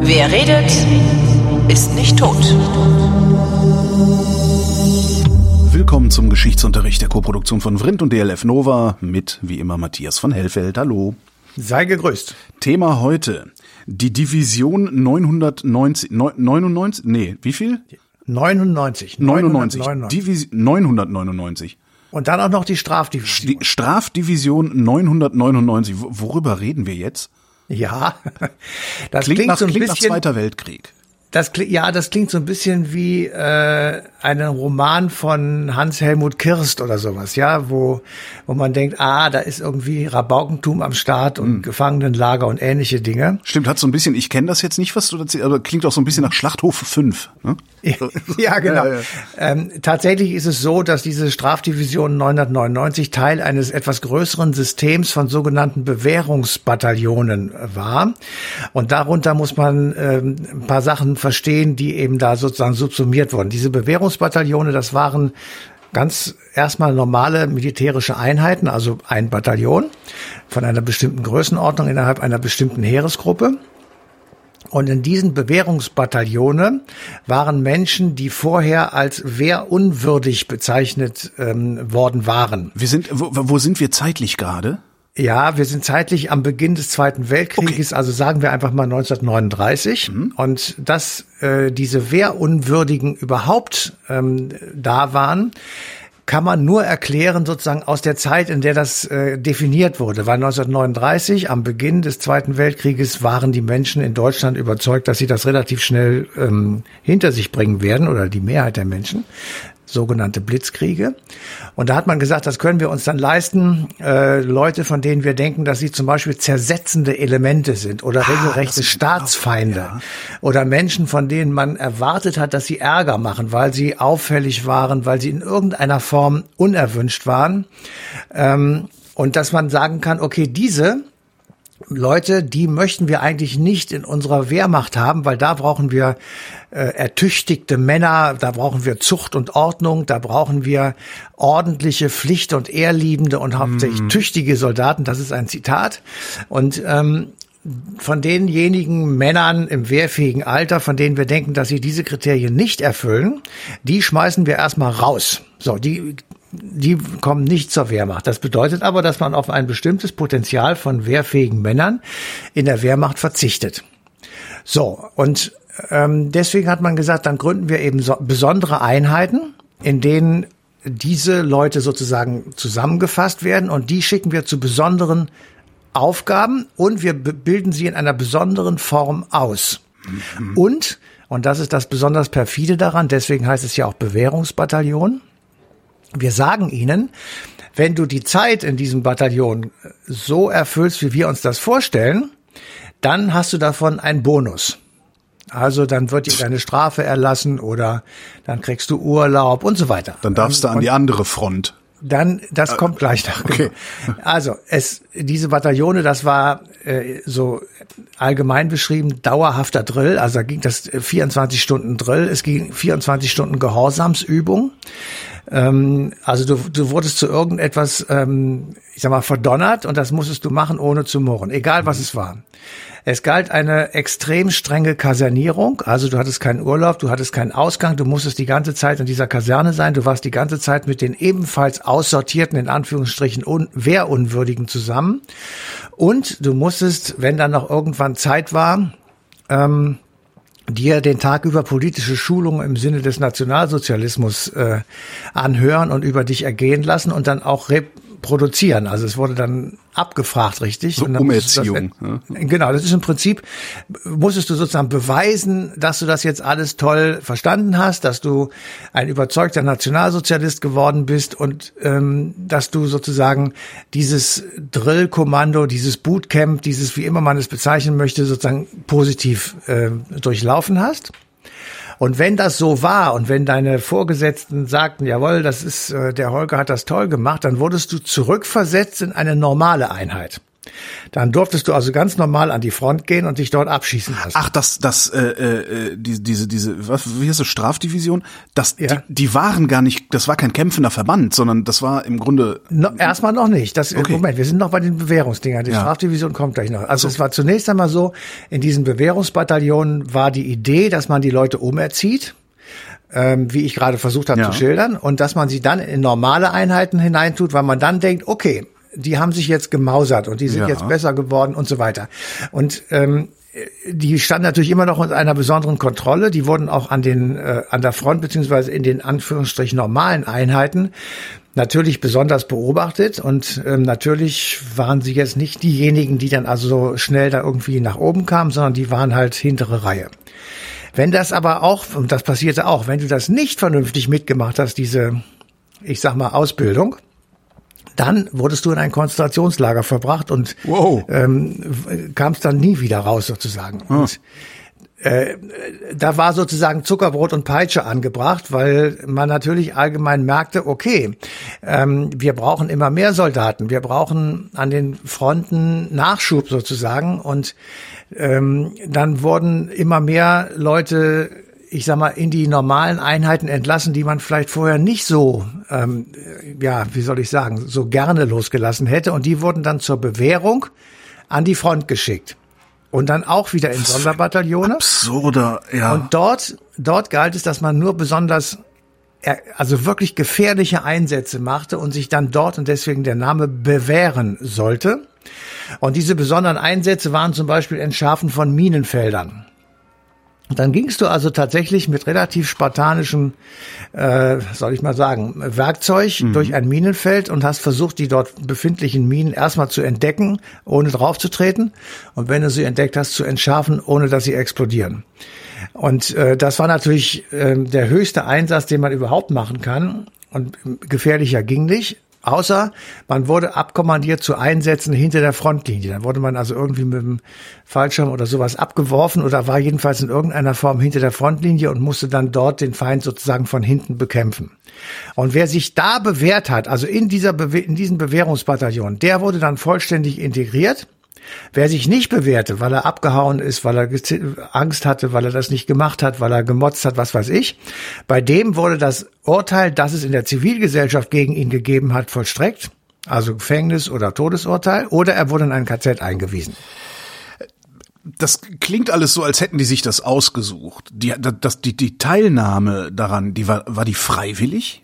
Wer redet, ist nicht tot. Willkommen zum Geschichtsunterricht der Koproduktion von Vrindt und DLF Nova mit, wie immer, Matthias von Hellfeld. Hallo. Sei gegrüßt. Thema heute. Die Division 990, 99, nee, wie viel? 99. 99. 999. Divis 999. Und dann auch noch die Strafdivision. Die Strafdivision 999. Worüber reden wir jetzt? Ja, das klingt, klingt, nach, so ein klingt bisschen. nach Zweiter Weltkrieg. Das klingt, ja, das klingt so ein bisschen wie äh, ein Roman von Hans-Helmut Kirst oder sowas, ja, wo, wo man denkt, ah, da ist irgendwie Rabaukentum am Start und Mhm. Gefangenenlager und ähnliche Dinge. Stimmt, hat so ein bisschen, ich kenne das jetzt nicht, was du erzählst, aber klingt auch so ein bisschen nach Schlachthof 5. Ne? ja, genau. Ja, ja. Ähm, tatsächlich ist es so, dass diese Strafdivision 999 Teil eines etwas größeren Systems von sogenannten Bewährungsbataillonen war. Und darunter muss man ähm, ein paar Sachen verstehen, die eben da sozusagen subsumiert wurden. Diese Bewährungsbataillone, das waren ganz erstmal normale militärische Einheiten, also ein Bataillon von einer bestimmten Größenordnung innerhalb einer bestimmten Heeresgruppe. Und in diesen Bewährungsbataillone waren Menschen, die vorher als wehrunwürdig bezeichnet ähm, worden waren. Wir sind, wo, wo sind wir zeitlich gerade? Ja, wir sind zeitlich am Beginn des Zweiten Weltkrieges, also sagen wir einfach mal 1939. Und dass äh, diese Wehrunwürdigen überhaupt ähm, da waren, kann man nur erklären sozusagen aus der Zeit, in der das äh, definiert wurde. Weil 1939, am Beginn des Zweiten Weltkrieges, waren die Menschen in Deutschland überzeugt, dass sie das relativ schnell ähm, hinter sich bringen werden, oder die Mehrheit der Menschen sogenannte Blitzkriege. Und da hat man gesagt, das können wir uns dann leisten, äh, Leute, von denen wir denken, dass sie zum Beispiel zersetzende Elemente sind oder regelrechte das- Staatsfeinde ja. oder Menschen, von denen man erwartet hat, dass sie Ärger machen, weil sie auffällig waren, weil sie in irgendeiner Form unerwünscht waren. Ähm, und dass man sagen kann, okay, diese Leute, die möchten wir eigentlich nicht in unserer Wehrmacht haben, weil da brauchen wir äh, ertüchtigte Männer, da brauchen wir Zucht und Ordnung, da brauchen wir ordentliche, pflicht- und ehrliebende und hauptsächlich tüchtige Soldaten. Das ist ein Zitat. Und ähm, von denjenigen Männern im wehrfähigen Alter, von denen wir denken, dass sie diese Kriterien nicht erfüllen, die schmeißen wir erstmal raus. So, die, die kommen nicht zur Wehrmacht. Das bedeutet aber, dass man auf ein bestimmtes Potenzial von wehrfähigen Männern in der Wehrmacht verzichtet. So, und ähm, deswegen hat man gesagt, dann gründen wir eben so besondere Einheiten, in denen diese Leute sozusagen zusammengefasst werden und die schicken wir zu besonderen Aufgaben und wir bilden sie in einer besonderen Form aus. Und, und das ist das besonders perfide daran, deswegen heißt es ja auch Bewährungsbataillon, wir sagen ihnen, wenn du die Zeit in diesem Bataillon so erfüllst, wie wir uns das vorstellen, dann hast du davon einen Bonus. Also dann wird dir deine Strafe erlassen oder dann kriegst du Urlaub und so weiter. Dann darfst du an die andere Front. Dann, das kommt gleich noch. okay. Genau. Also es, diese Bataillone, das war äh, so allgemein beschrieben dauerhafter Drill. Also da ging das äh, 24 Stunden Drill, es ging 24 Stunden Gehorsamsübung. Ähm, also du, du wurdest zu irgendetwas, ähm, ich sag mal, verdonnert und das musstest du machen, ohne zu murren, egal was es war. Es galt eine extrem strenge Kasernierung, also du hattest keinen Urlaub, du hattest keinen Ausgang, du musstest die ganze Zeit in dieser Kaserne sein, du warst die ganze Zeit mit den ebenfalls aussortierten, in Anführungsstrichen, un Wehrunwürdigen zusammen und du musstest, wenn dann noch irgendwann Zeit war, ähm, dir den Tag über politische Schulungen im Sinne des Nationalsozialismus äh, anhören und über dich ergehen lassen und dann auch reproduzieren. Also es wurde dann abgefragt, richtig? So Und dann musstest du das- Umerziehung, Genau, das ist im Prinzip, musstest du sozusagen beweisen, dass du das jetzt alles toll verstanden hast, dass du ein überzeugter Nationalsozialist geworden bist und ähm, dass du sozusagen dieses Drillkommando, dieses Bootcamp, dieses, wie immer man es bezeichnen möchte, sozusagen positiv äh, durchlaufen hast. Und wenn das so war und wenn deine Vorgesetzten sagten, jawohl, das ist, äh, der Holger hat das toll gemacht, dann wurdest du zurückversetzt in eine normale Einheit. Dann durftest du also ganz normal an die Front gehen und dich dort abschießen lassen. Ach, das, das, äh, äh, die, diese, diese, was, wie heißt das, Strafdivision? Das, Ja. die, die waren gar nicht, das war kein kämpfender Verband, sondern das war im Grunde, No, erstmal noch nicht. Das, Okay. Moment, wir sind noch bei den Bewährungsdingern. Die Ja. Strafdivision kommt gleich noch. Also es war zunächst einmal so, in diesen Bewährungsbataillonen war die Idee, dass man die Leute umerzieht, ähm, wie ich gerade versucht habe Ja. zu schildern, und dass man sie dann in normale Einheiten hineintut, weil man dann denkt, okay, die haben sich jetzt gemausert und die sind Ja. jetzt besser geworden und so weiter. Und ähm, die standen natürlich immer noch unter einer besonderen Kontrolle. Die wurden auch an den äh, an der Front beziehungsweise in den Anführungsstrich normalen Einheiten natürlich besonders beobachtet und ähm, natürlich waren sie jetzt nicht diejenigen, die dann also so schnell da irgendwie nach oben kamen, sondern die waren halt hintere Reihe. Wenn das aber auch, und das passierte auch, wenn du das nicht vernünftig mitgemacht hast, diese, ich sag mal, Ausbildung, dann wurdest du in ein Konzentrationslager verbracht und Wow. ähm, kamst dann nie wieder raus sozusagen. Und, äh, da war sozusagen Zuckerbrot und Peitsche angebracht, weil man natürlich allgemein merkte, okay, ähm, wir brauchen immer mehr Soldaten, wir brauchen an den Fronten Nachschub sozusagen und ähm, dann wurden immer mehr Leute ich sag mal, in die normalen Einheiten entlassen, die man vielleicht vorher nicht so, ähm, ja, wie soll ich sagen, so gerne losgelassen hätte. Und die wurden dann zur Bewährung an die Front geschickt. Und dann auch wieder in Sonderbataillone. absurder, ja. Und dort, dort galt es, dass man nur besonders, äh, also wirklich gefährliche Einsätze machte und sich dann dort und deswegen der Name bewähren sollte. Und diese besonderen Einsätze waren zum Beispiel Entschärfen von Minenfeldern. Dann gingst du also tatsächlich mit relativ spartanischem, äh, soll ich mal sagen, Werkzeug durch ein Minenfeld und hast versucht, die dort befindlichen Minen erstmal zu entdecken, ohne draufzutreten. Und wenn du sie entdeckt hast, zu entschärfen, ohne dass sie explodieren. Und äh, das war natürlich äh, der höchste Einsatz, den man überhaupt machen kann. Und gefährlicher ging nicht. Außer man wurde abkommandiert zu Einsätzen hinter der Frontlinie. Dann wurde man also irgendwie mit dem Fallschirm oder sowas abgeworfen oder war jedenfalls in irgendeiner Form hinter der Frontlinie und musste dann dort den Feind sozusagen von hinten bekämpfen. Und wer sich da bewährt hat, also in dieser Bewe in diesen Bewährungsbataillon, der wurde dann vollständig integriert. Wer sich nicht bewährte, weil er abgehauen ist, weil er Angst hatte, weil er das nicht gemacht hat, weil er gemotzt hat, was weiß ich, bei dem wurde das Urteil, das es in der Zivilgesellschaft gegen ihn gegeben hat, vollstreckt, also Gefängnis oder Todesurteil, oder er wurde in ein KZ eingewiesen. das klingt alles so, als hätten die sich das ausgesucht. Die, das, die, die Teilnahme daran, die war, war die freiwillig?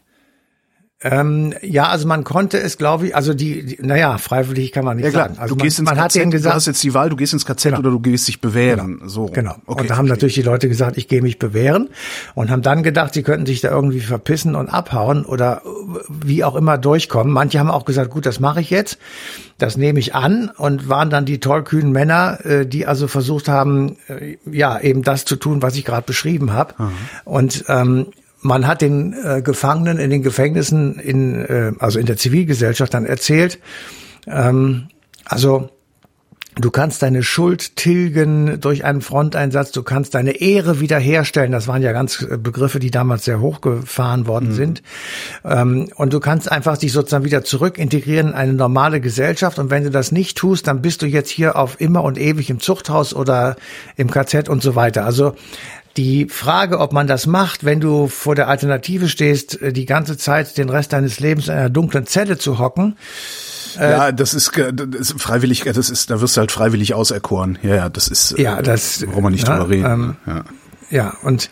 Ähm, ja, also man konnte es, glaube ich, also die, die naja, freiwillig kann man nicht sagen. Also du man, gehst ins man KZ, hat denen du gesagt, hast jetzt die Wahl, du gehst ins KZ oder du gehst dich bewähren. So. Genau. Okay, und da haben verstehe. natürlich die Leute gesagt, ich gehe mich bewähren und haben dann gedacht, sie könnten sich da irgendwie verpissen und abhauen oder wie auch immer durchkommen. Manche haben auch gesagt, gut, das mache ich jetzt, das nehme ich an und waren dann die tollkühnen Männer, äh, die also versucht haben, äh, ja, eben das zu tun, was ich gerade beschrieben habe. Und ähm, man hat den äh, Gefangenen in den Gefängnissen, in, äh, also in der Zivilgesellschaft dann erzählt, ähm, also Du kannst deine Schuld tilgen durch einen Fronteinsatz, du kannst deine Ehre wiederherstellen. Das waren ja ganz äh, Begriffe, die damals sehr hochgefahren worden sind. Ähm, und du kannst einfach dich sozusagen wieder zurück integrieren in eine normale Gesellschaft. Und wenn du das nicht tust, dann bist du jetzt hier auf immer und ewig im Zuchthaus oder im KZ und so weiter. Also die Frage, ob man das macht, wenn du vor der Alternative stehst, äh, die ganze Zeit den Rest deines Lebens in einer dunklen Zelle zu hocken, Ja, das ist, ge- das ist freiwillig, das ist, da wirst du halt freiwillig auserkoren. Ja, ja, das ist, äh, Ja, das- brauchen wir nicht ja, drüber reden. ähm, ja. Ja, und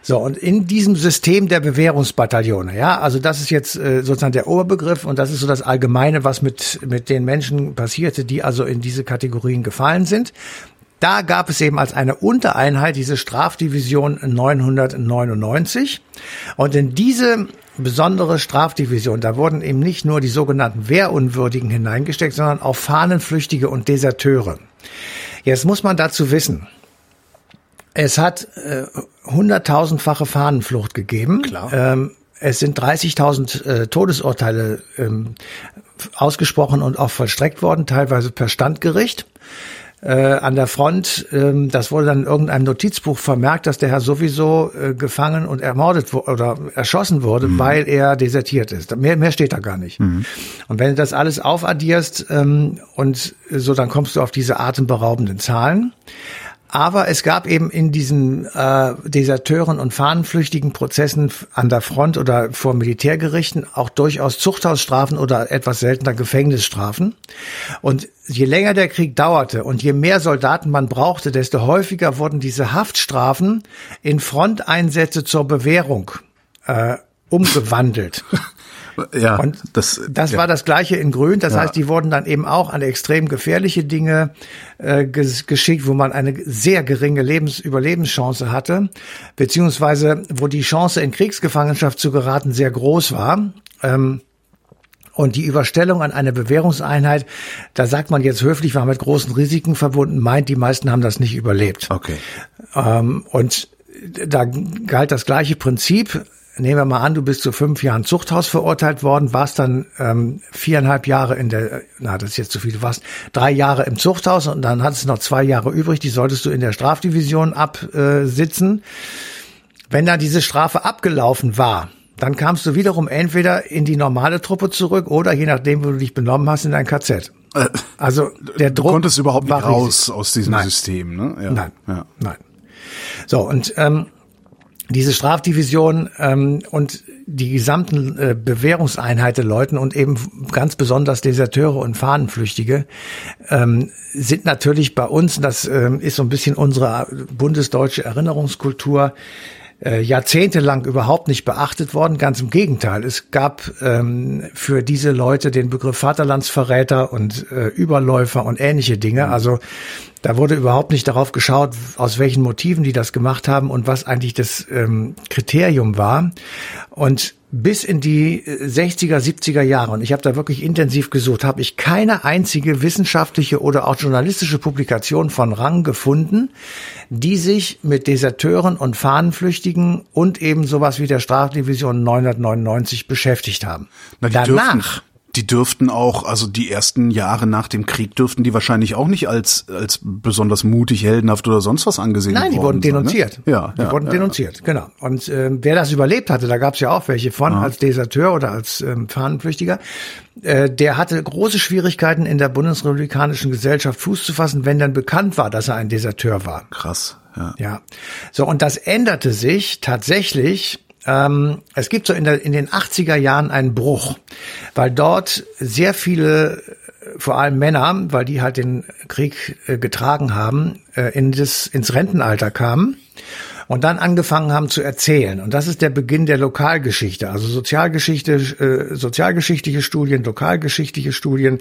so, und in diesem System der Bewährungsbataillone, ja, also das ist jetzt äh, sozusagen der Oberbegriff und das ist so das Allgemeine, was mit, mit den Menschen passierte, die also in diese Kategorien gefallen sind. Da gab es eben als eine Untereinheit diese Strafdivision 999 und in diese besondere Strafdivision, da wurden eben nicht nur die sogenannten Wehrunwürdigen hineingesteckt, sondern auch Fahnenflüchtige und Deserteure. Jetzt muss man dazu wissen, es hat äh, hunderttausendfache Fahnenflucht gegeben. Klar. Ähm, es sind 30.000 äh, Todesurteile ähm, ausgesprochen und auch vollstreckt worden, teilweise per Standgericht. Äh, an der Front. Ähm, das wurde dann in irgendeinem Notizbuch vermerkt, dass der Herr sowieso äh, gefangen und ermordet oder erschossen wurde, mhm. weil er desertiert ist. Mehr, mehr steht da gar nicht. Mhm. Und wenn du das alles aufaddierst ähm, und so, dann kommst du auf diese atemberaubenden Zahlen. Aber es gab eben in diesen äh, Deserteuren und fahnenflüchtigen Prozessen an der Front oder vor Militärgerichten auch durchaus Zuchthausstrafen oder etwas seltener Gefängnisstrafen. Und je länger der Krieg dauerte und je mehr Soldaten man brauchte, desto häufiger wurden diese Haftstrafen in Fronteinsätze zur Bewährung äh, umgewandelt. Ja, und das, das ja. war das gleiche in Grün. Das ja. heißt, die wurden dann eben auch an extrem gefährliche Dinge äh, geschickt, wo man eine sehr geringe Lebens Überlebenschance hatte, beziehungsweise wo die Chance in Kriegsgefangenschaft zu geraten sehr groß war. Ähm, und die Überstellung an eine Bewährungseinheit, da sagt man jetzt höflich, war mit großen Risiken verbunden, meint, die meisten haben das nicht überlebt. Okay. Ähm, und da galt das gleiche Prinzip nehmen wir mal an, du bist zu fünf Jahren Zuchthaus verurteilt worden, warst dann ähm, viereinhalb Jahre in der, na, das ist jetzt zu viel, du warst drei Jahre im Zuchthaus und dann hattest du noch zwei Jahre übrig, die solltest du in der Strafdivision absitzen. Wenn dann diese Strafe abgelaufen war, dann kamst du wiederum entweder in die normale Truppe zurück oder je nachdem, wo du dich benommen hast, in dein KZ. Äh, also der Druck. Du konntest überhaupt nicht raus riesig. aus diesem nein. System, ne? Ja. Nein, ja. nein. So und ähm, diese Strafdivision ähm, und die gesamten äh, Bewährungseinheiten Leuten und eben ganz besonders Deserteure und Fahnenflüchtige ähm, sind natürlich bei uns, das ähm, ist so ein bisschen unsere bundesdeutsche Erinnerungskultur, äh, jahrzehntelang überhaupt nicht beachtet worden. Ganz im Gegenteil. Es gab ähm, für diese Leute den Begriff Vaterlandsverräter und äh, Überläufer und ähnliche Dinge. Mhm. Also da wurde überhaupt nicht darauf geschaut, aus welchen Motiven die das gemacht haben und was eigentlich das ähm, Kriterium war. Und bis in die 60er, 70er Jahre, und ich habe da wirklich intensiv gesucht, habe ich keine einzige wissenschaftliche oder auch journalistische Publikation von Rang gefunden, die sich mit Deserteuren und Fahnenflüchtigen und eben sowas wie der Strafdivision 999 beschäftigt haben. Na, Danach dürften, die dürften auch, also die ersten Jahre nach dem Krieg dürften die wahrscheinlich auch nicht als als besonders mutig, heldenhaft oder sonst was angesehen Nein, die wurden denunziert. Sein, ne? Ja, die ja, wurden ja, denunziert, genau. Und äh, wer das überlebt hatte, da gab es ja auch welche von ja. als Deserteur oder als ähm, Fahnenflüchtiger, äh, der hatte große Schwierigkeiten in der bundesrepublikanischen Gesellschaft Fuß zu fassen, wenn dann bekannt war, dass er ein Deserteur war. Krass. Ja. ja. So, und das änderte sich tatsächlich ähm, es gibt so in, der, in den 80er Jahren einen Bruch, weil dort sehr viele, vor allem Männer, weil die halt den Krieg äh, getragen haben, äh, in das, ins Rentenalter kamen und dann angefangen haben zu erzählen. Und das ist der Beginn der Lokalgeschichte, also Sozialgeschichte, äh, sozialgeschichtliche Studien, lokalgeschichtliche Studien,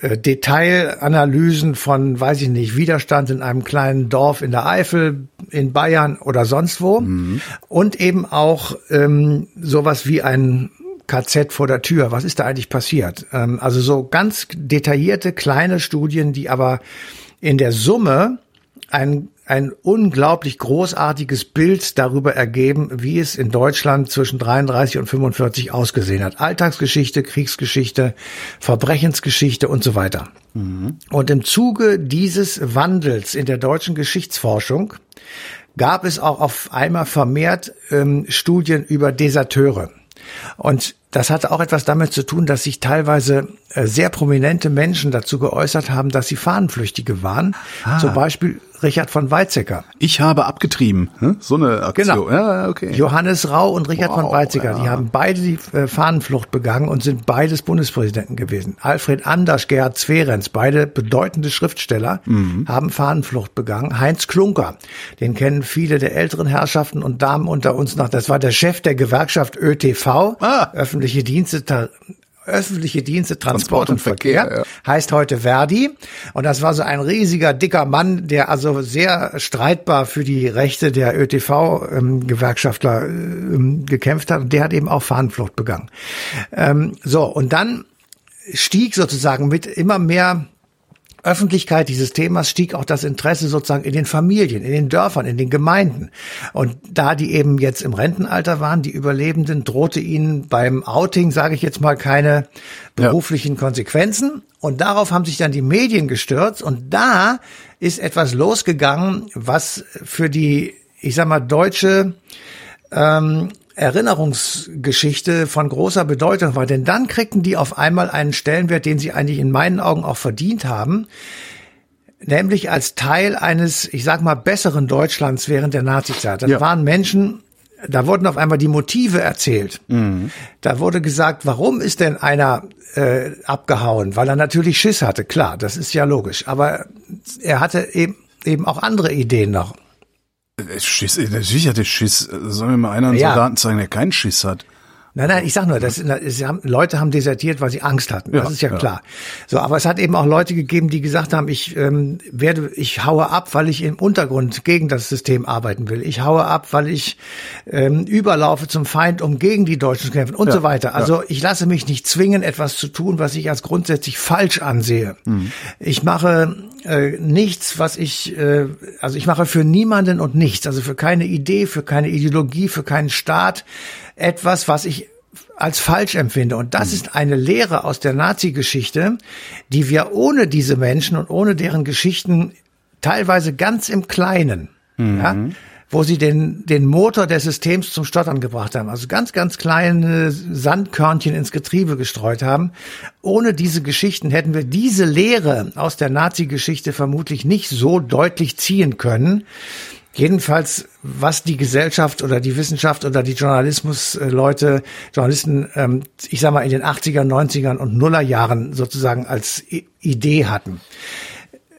äh, Detailanalysen von, weiß ich nicht, Widerstand in einem kleinen Dorf in der Eifel, in Bayern oder sonst wo. Mhm. Und eben auch ähm, sowas wie ein KZ vor der Tür. Was ist da eigentlich passiert? Ähm, also so ganz detaillierte kleine Studien, die aber in der Summe ein ein unglaublich großartiges Bild darüber ergeben, wie es in Deutschland zwischen 33 und 45 ausgesehen hat. Alltagsgeschichte, Kriegsgeschichte, Verbrechensgeschichte und so weiter. Mhm. Und im Zuge dieses Wandels in der deutschen Geschichtsforschung gab es auch auf einmal vermehrt ähm, Studien über Deserteure. Und das hatte auch etwas damit zu tun, dass sich teilweise äh, sehr prominente Menschen dazu geäußert haben, dass sie Fahnenflüchtige waren. Ah. Zum Beispiel Richard von Weizsäcker. Ich habe abgetrieben, hm? so eine Aktion. Genau. Ja, okay. Johannes Rau und Richard wow, von Weizsäcker, ja. die haben beide die äh, Fahnenflucht begangen und sind beides Bundespräsidenten gewesen. Alfred Anders, Gerhard Zwerenz, beide bedeutende Schriftsteller, mhm. haben Fahnenflucht begangen. Heinz Klunker, den kennen viele der älteren Herrschaften und Damen unter uns noch. Das war der Chef der Gewerkschaft ÖTV, ah. öffentliche Dienste öffentliche Dienste, Transport, Transport und Verkehr, Verkehr ja. heißt heute Verdi. Und das war so ein riesiger, dicker Mann, der also sehr streitbar für die Rechte der ÖTV-Gewerkschaftler ähm, gekämpft hat. Und der hat eben auch Fahnenflucht begangen. Ähm, so, und dann stieg sozusagen mit immer mehr Öffentlichkeit dieses Themas stieg auch das Interesse sozusagen in den Familien, in den Dörfern, in den Gemeinden. Und da die eben jetzt im Rentenalter waren, die Überlebenden, drohte ihnen beim Outing, sage ich jetzt mal, keine beruflichen ja. Konsequenzen. Und darauf haben sich dann die Medien gestürzt. Und da ist etwas losgegangen, was für die, ich sag mal, deutsche ähm, Erinnerungsgeschichte von großer Bedeutung war. Denn dann kriegten die auf einmal einen Stellenwert, den sie eigentlich in meinen Augen auch verdient haben. Nämlich als Teil eines, ich sag mal, besseren Deutschlands während der Nazizeit. Das ja. waren Menschen, da wurden auf einmal die Motive erzählt. Mhm. Da wurde gesagt, warum ist denn einer äh, abgehauen? Weil er natürlich Schiss hatte, klar, das ist ja logisch. Aber er hatte eben, eben auch andere Ideen noch. Schiss, natürlich hat er Schiss. Sollen wir mal einer ja. Soldaten zeigen, der keinen Schiss hat? Nein, nein, ich sag nur, das, das haben, Leute haben desertiert, weil sie Angst hatten. Das ja, ist ja, ja, klar. So, aber es hat eben auch Leute gegeben, die gesagt haben, ich ähm, werde, ich haue ab, weil ich im Untergrund gegen das System arbeiten will. Ich haue ab, weil ich ähm, überlaufe zum Feind, um gegen die Deutschen zu kämpfen und ja, so weiter. Also ich lasse mich nicht zwingen, etwas zu tun, was ich als grundsätzlich falsch ansehe. Mhm. Ich mache äh, nichts, was ich, äh, also ich mache für niemanden und nichts, also für keine Idee, für keine Ideologie, für keinen Staat etwas, was ich als falsch empfinde. Und das mhm. ist eine Lehre aus der Nazi-Geschichte, die wir ohne diese Menschen und ohne deren Geschichten teilweise ganz im Kleinen, mhm. ja, wo sie den, den Motor des Systems zum Stottern gebracht haben. Also ganz, ganz kleine Sandkörnchen ins Getriebe gestreut haben. Ohne diese Geschichten hätten wir diese Lehre aus der Nazi-Geschichte vermutlich nicht so deutlich ziehen können. Jedenfalls, was die Gesellschaft oder die Wissenschaft oder die Journalismusleute, Journalisten, ähm, ich sag mal in den 80er, 90ern und Nullerjahren sozusagen als Idee hatten.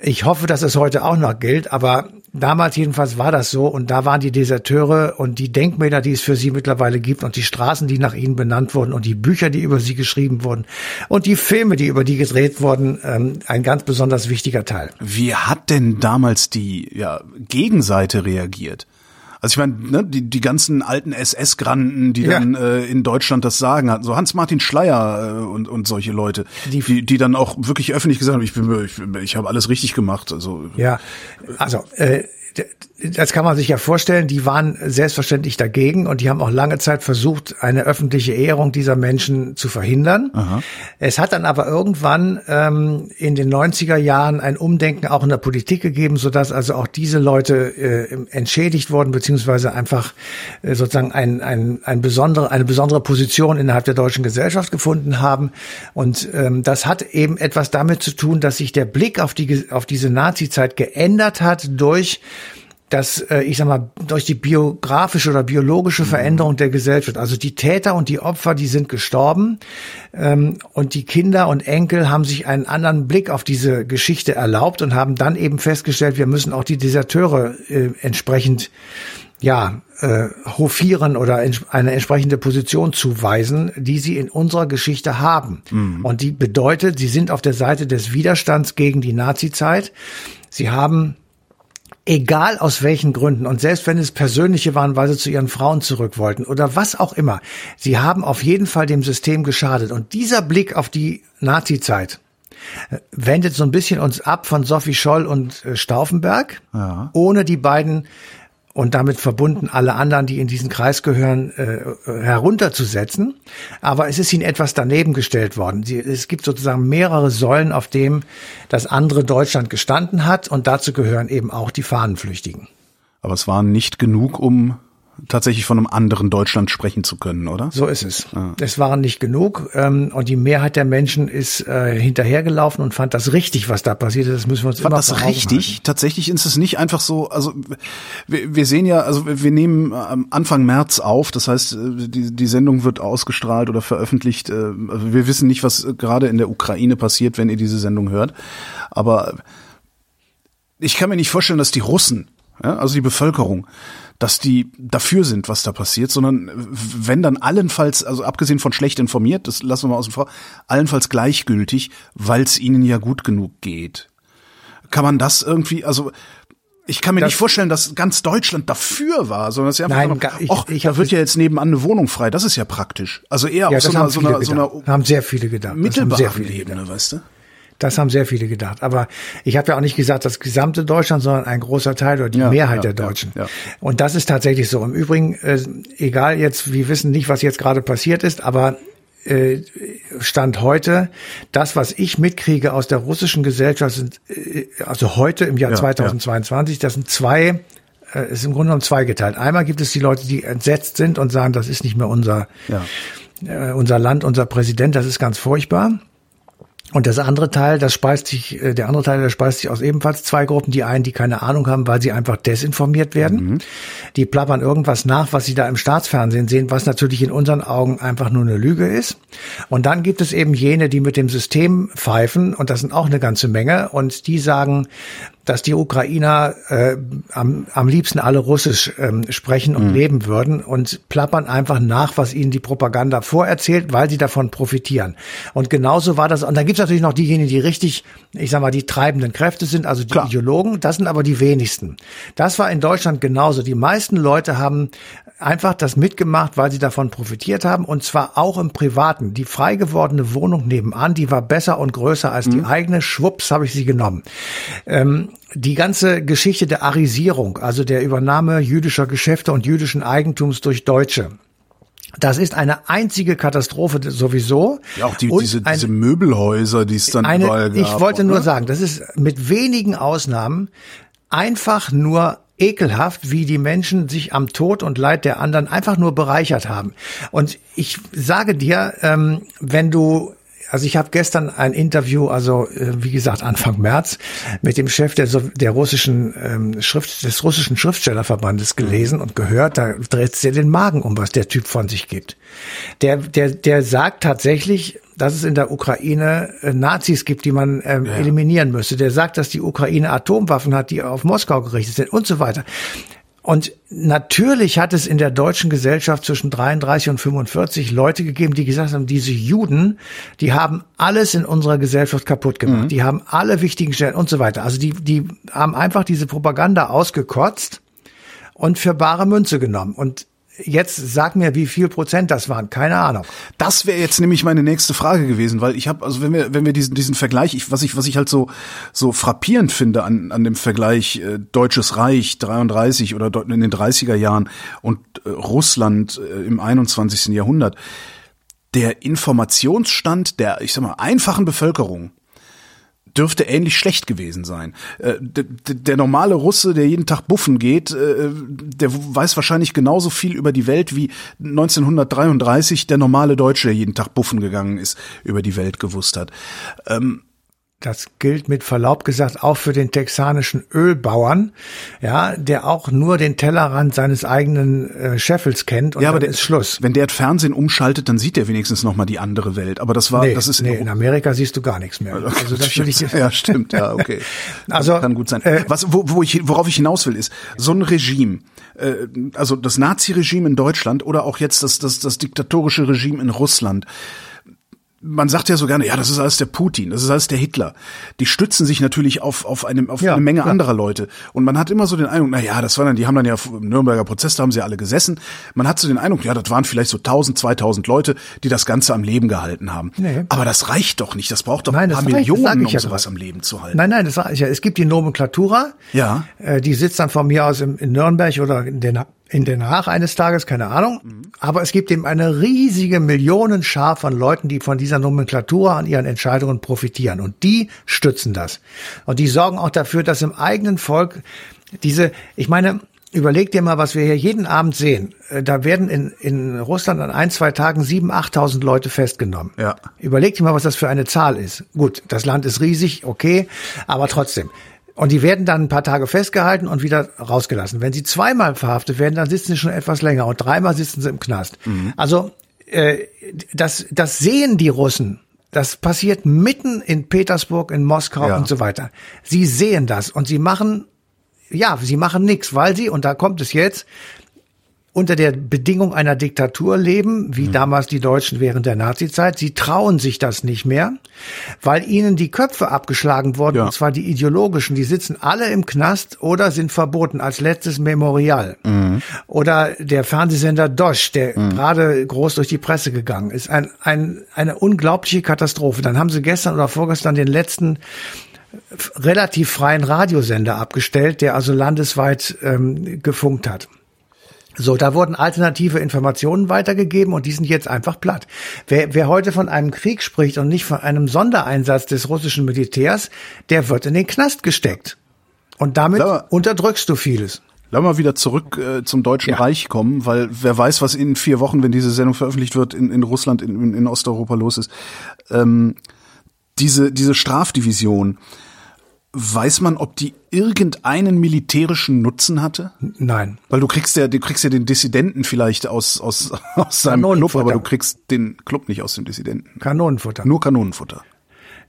Ich hoffe, dass es heute auch noch gilt, aber damals jedenfalls war das so und da waren die Deserteure und die Denkmäler, die es für sie mittlerweile gibt und die Straßen, die nach ihnen benannt wurden und die Bücher, die über sie geschrieben wurden und die Filme, die über die gedreht wurden, ähm, ein ganz besonders wichtiger Teil. Wie hat denn damals die ja, Gegenseite reagiert? Also ich meine, ne, die, die ganzen alten SS-Granden, die ja. dann äh, in Deutschland das Sagen hatten, so Hans-Martin Schleier äh, und, und solche Leute, die, die, die dann auch wirklich öffentlich gesagt haben, ich bin, ich, ich habe alles richtig gemacht. Also ja, also äh, das kann man sich ja vorstellen, die waren selbstverständlich dagegen und die haben auch lange Zeit versucht, eine öffentliche Ehrung dieser Menschen zu verhindern. Aha. Es hat dann aber irgendwann ähm, in den 90er Jahren ein Umdenken auch in der Politik gegeben, sodass also auch diese Leute äh, entschädigt wurden, beziehungsweise einfach äh, sozusagen ein, ein, ein besondere, eine besondere Position innerhalb der deutschen Gesellschaft gefunden haben. Und ähm, das hat eben etwas damit zu tun, dass sich der Blick auf, die, auf diese Nazi-Zeit geändert hat durch dass äh, ich sag mal durch die biografische oder biologische Veränderung der Gesellschaft, also die Täter und die Opfer, die sind gestorben ähm, und die Kinder und Enkel haben sich einen anderen Blick auf diese Geschichte erlaubt und haben dann eben festgestellt, wir müssen auch die Deserteure äh, entsprechend ja äh, hofieren oder eine entsprechende Position zuweisen, die sie in unserer Geschichte haben. Mhm. Und die bedeutet, sie sind auf der Seite des Widerstands gegen die Nazizeit. Sie haben egal aus welchen Gründen und selbst wenn es persönliche waren, weil sie zu ihren Frauen zurück wollten oder was auch immer, sie haben auf jeden Fall dem System geschadet. Und dieser Blick auf die Nazi-Zeit äh, wendet so ein bisschen uns ab von Sophie Scholl und äh, Stauffenberg, ja. ohne die beiden und damit verbunden alle anderen, die in diesen Kreis gehören, äh, herunterzusetzen. Aber es ist ihnen etwas daneben gestellt worden. Sie, es gibt sozusagen mehrere Säulen, auf dem das andere Deutschland gestanden hat und dazu gehören eben auch die Fahnenflüchtigen. Aber es waren nicht genug, um tatsächlich von einem anderen Deutschland sprechen zu können, oder? So ist es. Ja. Es waren nicht genug ähm, und die Mehrheit der Menschen ist äh, hinterhergelaufen und fand das richtig, was da passierte. Das müssen wir uns fand immer das richtig. Halten. Tatsächlich ist es nicht einfach so. Also wir, wir sehen ja, also wir nehmen Anfang März auf. Das heißt, äh, die, die Sendung wird ausgestrahlt oder veröffentlicht. Äh, also wir wissen nicht, was gerade in der Ukraine passiert, wenn ihr diese Sendung hört. Aber ich kann mir nicht vorstellen, dass die Russen, ja, also die Bevölkerung, dass die dafür sind, was da passiert, sondern wenn dann allenfalls, also abgesehen von schlecht informiert, das lassen wir mal außen vor, allenfalls gleichgültig, weil es ihnen ja gut genug geht. Kann man das irgendwie, also ich kann mir das, nicht vorstellen, dass ganz Deutschland dafür war, sondern dass sie einfach nein, noch, ich, och, ich da wird ja jetzt nebenan eine Wohnung frei, das ist ja praktisch. Also eher ja, auf so einer, so einer, so einer haben sehr viele gedacht. Mittelbaren Ebene, weißt du? Das haben sehr viele gedacht. Aber ich habe ja auch nicht gesagt, das gesamte Deutschland, sondern ein großer Teil oder die Ja, Mehrheit ja, der Deutschen. ja. Und das ist tatsächlich so. Im Übrigen, äh, egal jetzt, wir wissen nicht, was jetzt gerade passiert ist, aber äh, Stand heute, das, was ich mitkriege aus der russischen Gesellschaft, sind, äh, also heute im Jahr Ja, 2022, das sind zwei, äh, ist im Grunde genommen zweigeteilt. Einmal gibt es die Leute, die entsetzt sind und sagen, das ist nicht mehr unser, Ja. äh, unser Land, unser Präsident, das ist ganz furchtbar. Und das andere Teil, das speist sich, äh, der andere Teil, der speist sich aus ebenfalls zwei Gruppen. Die einen, die keine Ahnung haben, weil sie einfach desinformiert werden. Die plappern irgendwas nach, was sie da im Staatsfernsehen sehen, was natürlich in unseren Augen einfach nur eine Lüge ist. Und dann gibt es eben jene, die mit dem System pfeifen, und das sind auch eine ganze Menge, und die sagen, dass die Ukrainer äh, am, am liebsten alle Russisch ähm, sprechen und leben würden und plappern einfach nach, was ihnen die Propaganda vorerzählt, weil sie davon profitieren. Und genauso war das. Und dann gibt es natürlich noch diejenigen, die richtig, ich sag mal, die treibenden Kräfte sind, also die Klar. Ideologen. Das sind aber die wenigsten. Das war in Deutschland genauso. Die meisten Leute haben einfach das mitgemacht, weil sie davon profitiert haben und zwar auch im Privaten. Die frei gewordene Wohnung nebenan, die war besser und größer als die eigene. Schwupps habe ich sie genommen. Ähm, die ganze Geschichte der Arisierung, also der Übernahme jüdischer Geschäfte und jüdischen Eigentums durch Deutsche. Das ist eine einzige Katastrophe sowieso. Ja, auch die, diese, ein- diese Möbelhäuser, die es dann überall eine, gab. ich wollte nur oder? sagen, das ist mit wenigen Ausnahmen einfach nur ekelhaft, wie die Menschen sich am Tod und Leid der anderen einfach nur bereichert haben. Und ich sage dir, ähm, wenn du also ich habe gestern ein Interview, also äh, wie gesagt Anfang März, mit dem Chef der, der russischen ähm, Schrift des russischen Schriftstellerverbandes gelesen und gehört. Da dreht es dir den Magen um, was der Typ von sich gibt. Der der der sagt tatsächlich, dass es in der Ukraine äh, Nazis gibt, die man ähm, eliminieren müsste. Der sagt, dass die Ukraine Atomwaffen hat, die auf Moskau gerichtet sind und so weiter. Und natürlich hat es in der deutschen Gesellschaft zwischen 33 und 45 Leute gegeben, die gesagt haben, diese Juden, die haben alles in unserer Gesellschaft kaputt gemacht. Die haben alle wichtigen Stellen und so weiter. Also die, die haben einfach diese Propaganda ausgekotzt und für bare Münze genommen. Und jetzt sag mir, wie viel Prozent das waren. Keine Ahnung. Das wäre jetzt nämlich meine nächste Frage gewesen, weil ich habe, also wenn wir, wenn wir diesen, diesen Vergleich, ich, was ich, was ich halt so, so frappierend finde an, an dem Vergleich äh, Deutsches Reich 33 oder in den 30er Jahren und äh, Russland äh, im 21. Jahrhundert, der Informationsstand der, ich sag mal, einfachen Bevölkerung dürfte ähnlich schlecht gewesen sein. Äh, Der normale Russe, der jeden Tag buffen geht, äh, der weiß wahrscheinlich genauso viel über die Welt wie 1933 der normale Deutsche, der jeden Tag buffen gegangen ist, über die Welt gewusst hat. Das gilt mit Verlaub gesagt auch für den texanischen Ölbauern, ja, der auch nur den Tellerrand seines eigenen äh, Scheffels kennt und Ja, aber der, ist Schluss. Wenn der Fernsehen umschaltet, dann sieht er wenigstens noch mal die andere Welt. Aber das war, Nee, das ist nee, in Amerika siehst du gar nichts mehr. Also das will ich ja, stimmt, ja, okay. Also, kann gut sein. äh, Was, wo, wo ich, worauf ich hinaus will, ist so ein Regime, äh, also das Nazi-Regime in Deutschland oder auch jetzt das, das, das diktatorische Regime in Russland. Man sagt ja so gerne, ja, das ist alles der Putin, das ist alles der Hitler. Die stützen sich natürlich auf, auf, eine, auf Ja, eine Menge klar. anderer Leute. Und man hat immer so den Eindruck, na ja, das waren dann, die haben dann ja im Nürnberger Prozess, da haben sie alle gesessen. Man hat so den Eindruck, ja, das waren vielleicht so 1000, 2000 Leute, die das Ganze am Leben gehalten haben. Nee. Aber das reicht doch nicht. Das braucht doch Nein, ein das paar reicht, Millionen, um ja sowas am Leben zu halten. Nein, nein, das sage ich ja. Es gibt die Nomenklatura. Ja. Äh, die sitzt dann von mir aus in, in Nürnberg oder in Den, in Den Haag eines Tages, keine Ahnung. Mhm. Aber es gibt eben eine riesige Millionenschar von Leuten, die von dieser Nomenklatura an ihren Entscheidungen profitieren. Und die stützen das. Und die sorgen auch dafür, dass im eigenen Volk diese, ich meine, Überleg dir mal, was wir hier jeden Abend sehen. Äh, Da werden in, in Russland an ein, zwei Tagen sieben, achttausend Leute festgenommen. Ja. Überleg dir mal, was das für eine Zahl ist. Gut, das Land ist riesig, okay, aber trotzdem. Und die werden dann ein paar Tage festgehalten und wieder rausgelassen. Wenn sie zweimal verhaftet werden, dann sitzen sie schon etwas länger und dreimal sitzen sie im Knast. Also äh, das, das sehen die Russen. Das passiert mitten in Petersburg, in Moskau Ja. und so weiter. Sie sehen das und sie machen, ja, sie machen nichts, weil sie, und da kommt es jetzt, unter der Bedingung einer Diktatur leben, wie mhm. damals die Deutschen während der Nazizeit. Sie trauen sich das nicht mehr, weil ihnen die Köpfe abgeschlagen wurden, ja. und zwar die ideologischen. Die sitzen alle im Knast oder sind verboten als letztes Memorial. Mhm. Oder der Fernsehsender Dosch, der mhm. gerade groß durch die Presse gegangen ist. Ein, ein, eine unglaubliche Katastrophe. Dann haben sie gestern oder vorgestern den letzten relativ freien Radiosender abgestellt, der also landesweit ähm, gefunkt hat. So, da wurden alternative Informationen weitergegeben und die sind jetzt einfach platt. Wer, wer heute von einem Krieg spricht und nicht von einem Sondereinsatz des russischen Militärs, der wird in den Knast gesteckt. Und damit mal, unterdrückst du vieles. Lass mal wieder zurück äh, zum Deutschen ja. Reich kommen, weil wer weiß, was in vier Wochen, wenn diese Sendung veröffentlicht wird, in, in Russland, in, in Osteuropa los ist. Ähm, diese, diese Strafdivision, Weiß man, ob die irgendeinen militärischen Nutzen hatte? Nein. Weil du kriegst ja, du kriegst ja den Dissidenten vielleicht aus, aus, aus seinem Club, aber du kriegst den Club nicht aus dem Dissidenten. Kanonenfutter. Nur Kanonenfutter.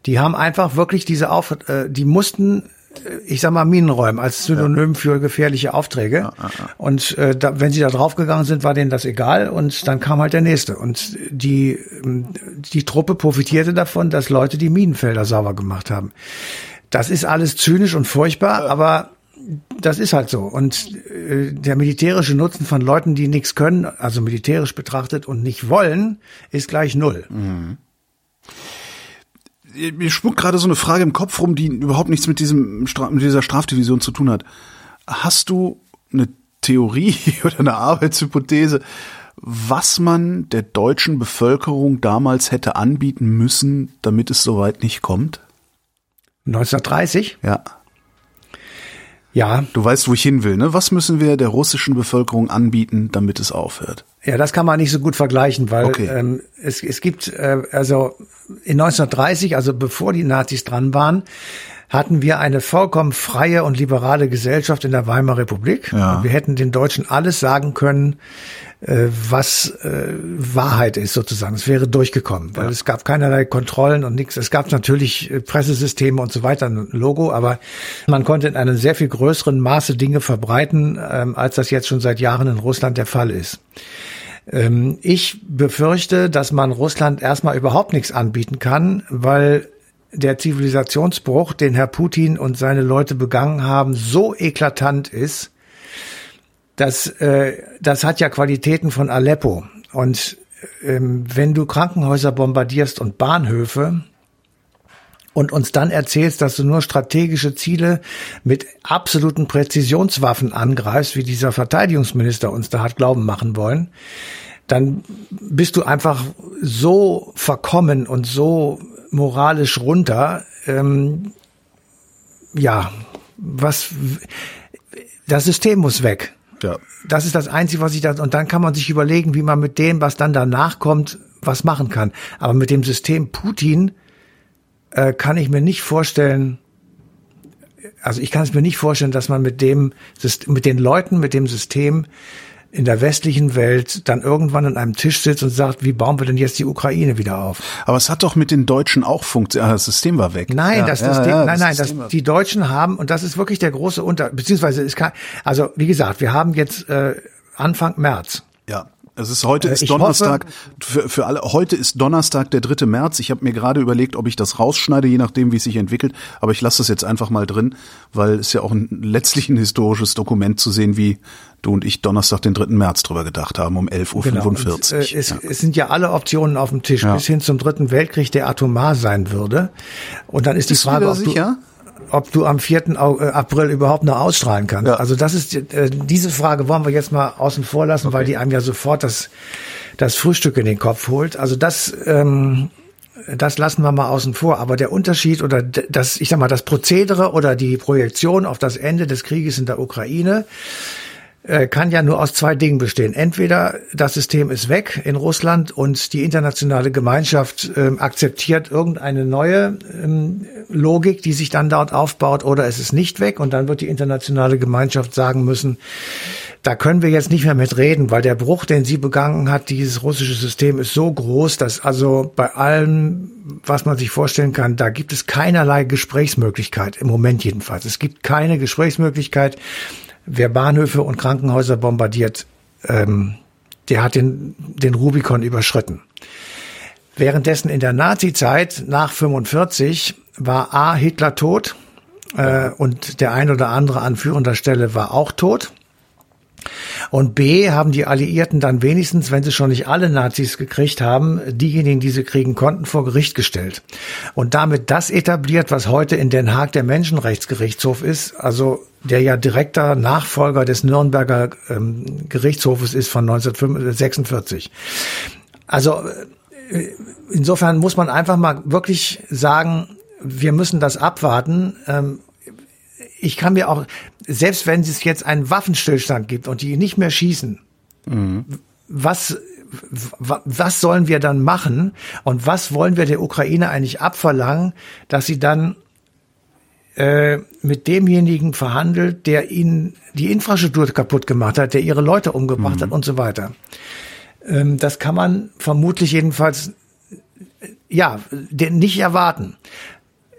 Die haben einfach wirklich diese Auf, äh, die mussten äh, ich sag mal Minenräumen als Synonym ja. für gefährliche Aufträge. Ja, ja, und äh, da, wenn sie da draufgegangen sind, war denen das egal und dann kam halt der nächste. Und die, ähm, die Truppe profitierte davon, dass Leute die Minenfelder sauber gemacht haben. Das ist alles zynisch und furchtbar, aber das ist halt so. Und äh, der militärische Nutzen von Leuten, die nichts können, also militärisch betrachtet und nicht wollen, ist gleich null. Mhm. Mir spuckt gerade so eine Frage im Kopf rum, die überhaupt nichts mit diesem mit dieser Strafdivision zu tun hat. Hast du eine Theorie oder eine Arbeitshypothese, was man der deutschen Bevölkerung damals hätte anbieten müssen, damit es soweit nicht kommt? 1930? Ja. Ja. Du weißt, wo ich hin will, ne? Was müssen wir der russischen Bevölkerung anbieten, damit es aufhört? Ja, das kann man nicht so gut vergleichen, weil okay. ähm, es, es gibt, äh, also in 1930, also bevor die Nazis dran waren, hatten wir eine vollkommen freie und liberale Gesellschaft in der Weimarer Republik. Ja. Wir hätten den Deutschen alles sagen können, äh, was äh, Wahrheit ist sozusagen. Es wäre durchgekommen, weil ja. es gab keinerlei Kontrollen und nichts. Es gab natürlich äh, Pressesysteme und so weiter, ein Logo, aber man konnte in einem sehr viel größeren Maße Dinge verbreiten, ähm, als das jetzt schon seit Jahren in Russland der Fall ist. Ähm, ich befürchte, dass man Russland erstmal überhaupt nichts anbieten kann, weil der Zivilisationsbruch, den Herr Putin und seine Leute begangen haben, so eklatant ist, das, äh, das hat ja Qualitäten von Aleppo. Und ähm, wenn du Krankenhäuser bombardierst und Bahnhöfe und uns dann erzählst, dass du nur strategische Ziele mit absoluten Präzisionswaffen angreifst, wie dieser Verteidigungsminister uns da hat glauben machen wollen, dann bist du einfach so verkommen und so moralisch runter. Ähm, ja, was das System muss weg. Ja. Das ist das Einzige, was ich da, und dann kann man sich überlegen, wie man mit dem, was dann danach kommt, was machen kann. Aber mit dem System Putin äh, kann ich mir nicht vorstellen, also ich kann es mir nicht vorstellen, dass man mit dem, mit den Leuten, mit dem System in der westlichen Welt dann irgendwann an einem Tisch sitzt und sagt, wie bauen wir denn jetzt die Ukraine wieder auf? Aber es hat doch mit den Deutschen auch funktioniert. Ah, das System war weg. Nein, ja, das ja, System, ja, nein, nein, das, die Deutschen haben und das ist wirklich der große Unter, beziehungsweise es kann, also wie gesagt, wir haben jetzt äh, Anfang März. Es ist heute äh, ist Donnerstag für, für alle. Heute ist Donnerstag, der 3. März. Ich habe mir gerade überlegt, ob ich das rausschneide, je nachdem, wie es sich entwickelt. Aber ich lasse das jetzt einfach mal drin, weil es ja auch ein, letztlich ein historisches Dokument zu sehen, wie du und ich Donnerstag, den 3. März drüber gedacht haben um 11.45 Uhr. Genau. Und, äh, es, ja. es, sind ja alle Optionen auf dem Tisch, ja. bis hin zum Dritten Weltkrieg, der atomar sein würde. Und dann ist die Frage, ob du, ob du am 4. Äh, April überhaupt noch ausstrahlen kannst. Ja. Also das ist äh, diese Frage wollen wir jetzt mal außen vor lassen, okay. weil die einem ja sofort das das Frühstück in den Kopf holt. Also das ähm, das lassen wir mal außen vor. Aber der Unterschied oder das, ich sag mal, das Prozedere oder die Projektion auf das Ende des Krieges in der Ukraine kann ja nur aus zwei Dingen bestehen. Entweder das System ist weg in Russland und die internationale Gemeinschaft äh, akzeptiert irgendeine neue ähm, Logik, die sich dann dort aufbaut, oder es ist nicht weg und dann wird die internationale Gemeinschaft sagen müssen, da können wir jetzt nicht mehr mit reden, weil der Bruch, den sie begangen hat, dieses russische System ist so groß, dass also bei allem, was man sich vorstellen kann, da gibt es keinerlei Gesprächsmöglichkeit, im Moment jedenfalls. Es gibt keine Gesprächsmöglichkeit wer Bahnhöfe und Krankenhäuser bombardiert, ähm, der hat den, den Rubikon überschritten. Währenddessen in der Nazi-Zeit nach 45 war A. Hitler tot äh, und der ein oder andere an führender Stelle war auch tot. Und B haben die Alliierten dann wenigstens, wenn sie schon nicht alle Nazis gekriegt haben, diejenigen, die sie kriegen konnten, vor Gericht gestellt. Und damit das etabliert, was heute in Den Haag der Menschenrechtsgerichtshof ist, also der ja direkter Nachfolger des Nürnberger ähm, Gerichtshofes ist von 1946. Also äh, insofern muss man einfach mal wirklich sagen, wir müssen das abwarten. Ähm, ich kann mir auch, selbst wenn es jetzt einen Waffenstillstand gibt und die nicht mehr schießen, mhm. was was sollen wir dann machen und was wollen wir der Ukraine eigentlich abverlangen, dass sie dann äh, mit demjenigen verhandelt, der ihnen die Infrastruktur kaputt gemacht hat, der ihre Leute umgebracht mhm. hat und so weiter. Ähm, das kann man vermutlich jedenfalls ja nicht erwarten.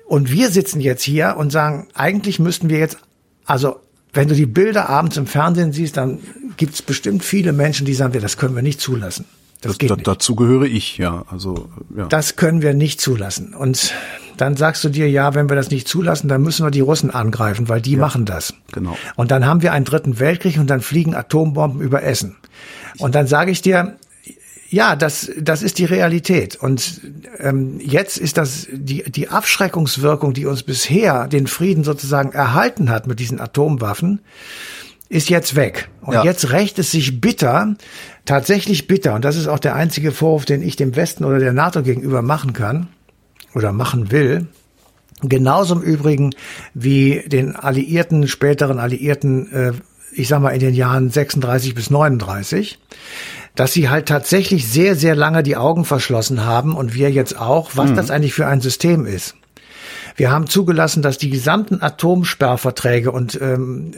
Und wir sitzen jetzt hier und sagen, eigentlich müssten wir jetzt, also wenn du die Bilder abends im Fernsehen siehst, dann gibt es bestimmt viele Menschen, die sagen, das können wir nicht zulassen. Das, das geht da, nicht. Dazu gehöre ich, ja. Also ja. Das können wir nicht zulassen. Und dann sagst du dir, ja, wenn wir das nicht zulassen, dann müssen wir die Russen angreifen, weil die ja, machen das. Genau. Und dann haben wir einen dritten Weltkrieg und dann fliegen Atombomben über Essen. Und dann sage ich dir, ja, das, das ist die Realität. Und ähm, jetzt ist das die, die Abschreckungswirkung, die uns bisher den Frieden sozusagen erhalten hat mit diesen Atomwaffen, ist jetzt weg. Und ja. jetzt rächt es sich bitter, tatsächlich bitter. Und das ist auch der einzige Vorwurf, den ich dem Westen oder der NATO gegenüber machen kann oder machen will. Genauso im Übrigen wie den Alliierten, späteren Alliierten, äh, ich sag mal in den Jahren 36 bis 39 dass sie halt tatsächlich sehr, sehr lange die Augen verschlossen haben und wir jetzt auch, was mhm. das eigentlich für ein System ist. Wir haben zugelassen, dass die gesamten Atomsperrverträge und ähm,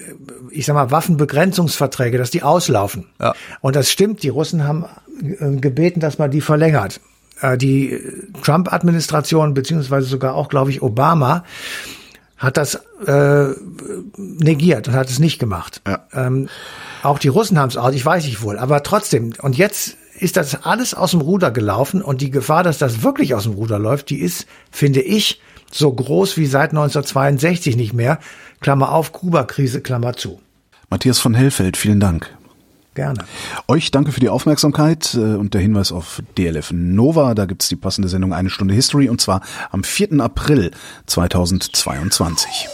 ich sag mal Waffenbegrenzungsverträge, dass die auslaufen. Ja. Und das stimmt. Die Russen haben äh, gebeten, dass man die verlängert. Äh, die Trump-Administration beziehungsweise sogar auch, glaube ich, Obama hat das äh, negiert und hat es nicht gemacht. Ja. Ähm, auch die Russen haben es aus, ich weiß nicht wohl, aber trotzdem. Und jetzt ist das alles aus dem Ruder gelaufen und die Gefahr, dass das wirklich aus dem Ruder läuft, die ist, finde ich, so groß wie seit 1962 nicht mehr. Klammer auf, Kuba-Krise, Klammer zu. Matthias von Hellfeld, vielen Dank. Gerne. Euch danke für die Aufmerksamkeit äh, und der Hinweis auf DLF Nova. Da gibt's die passende Sendung Eine Stunde History und zwar am 4. April 2022.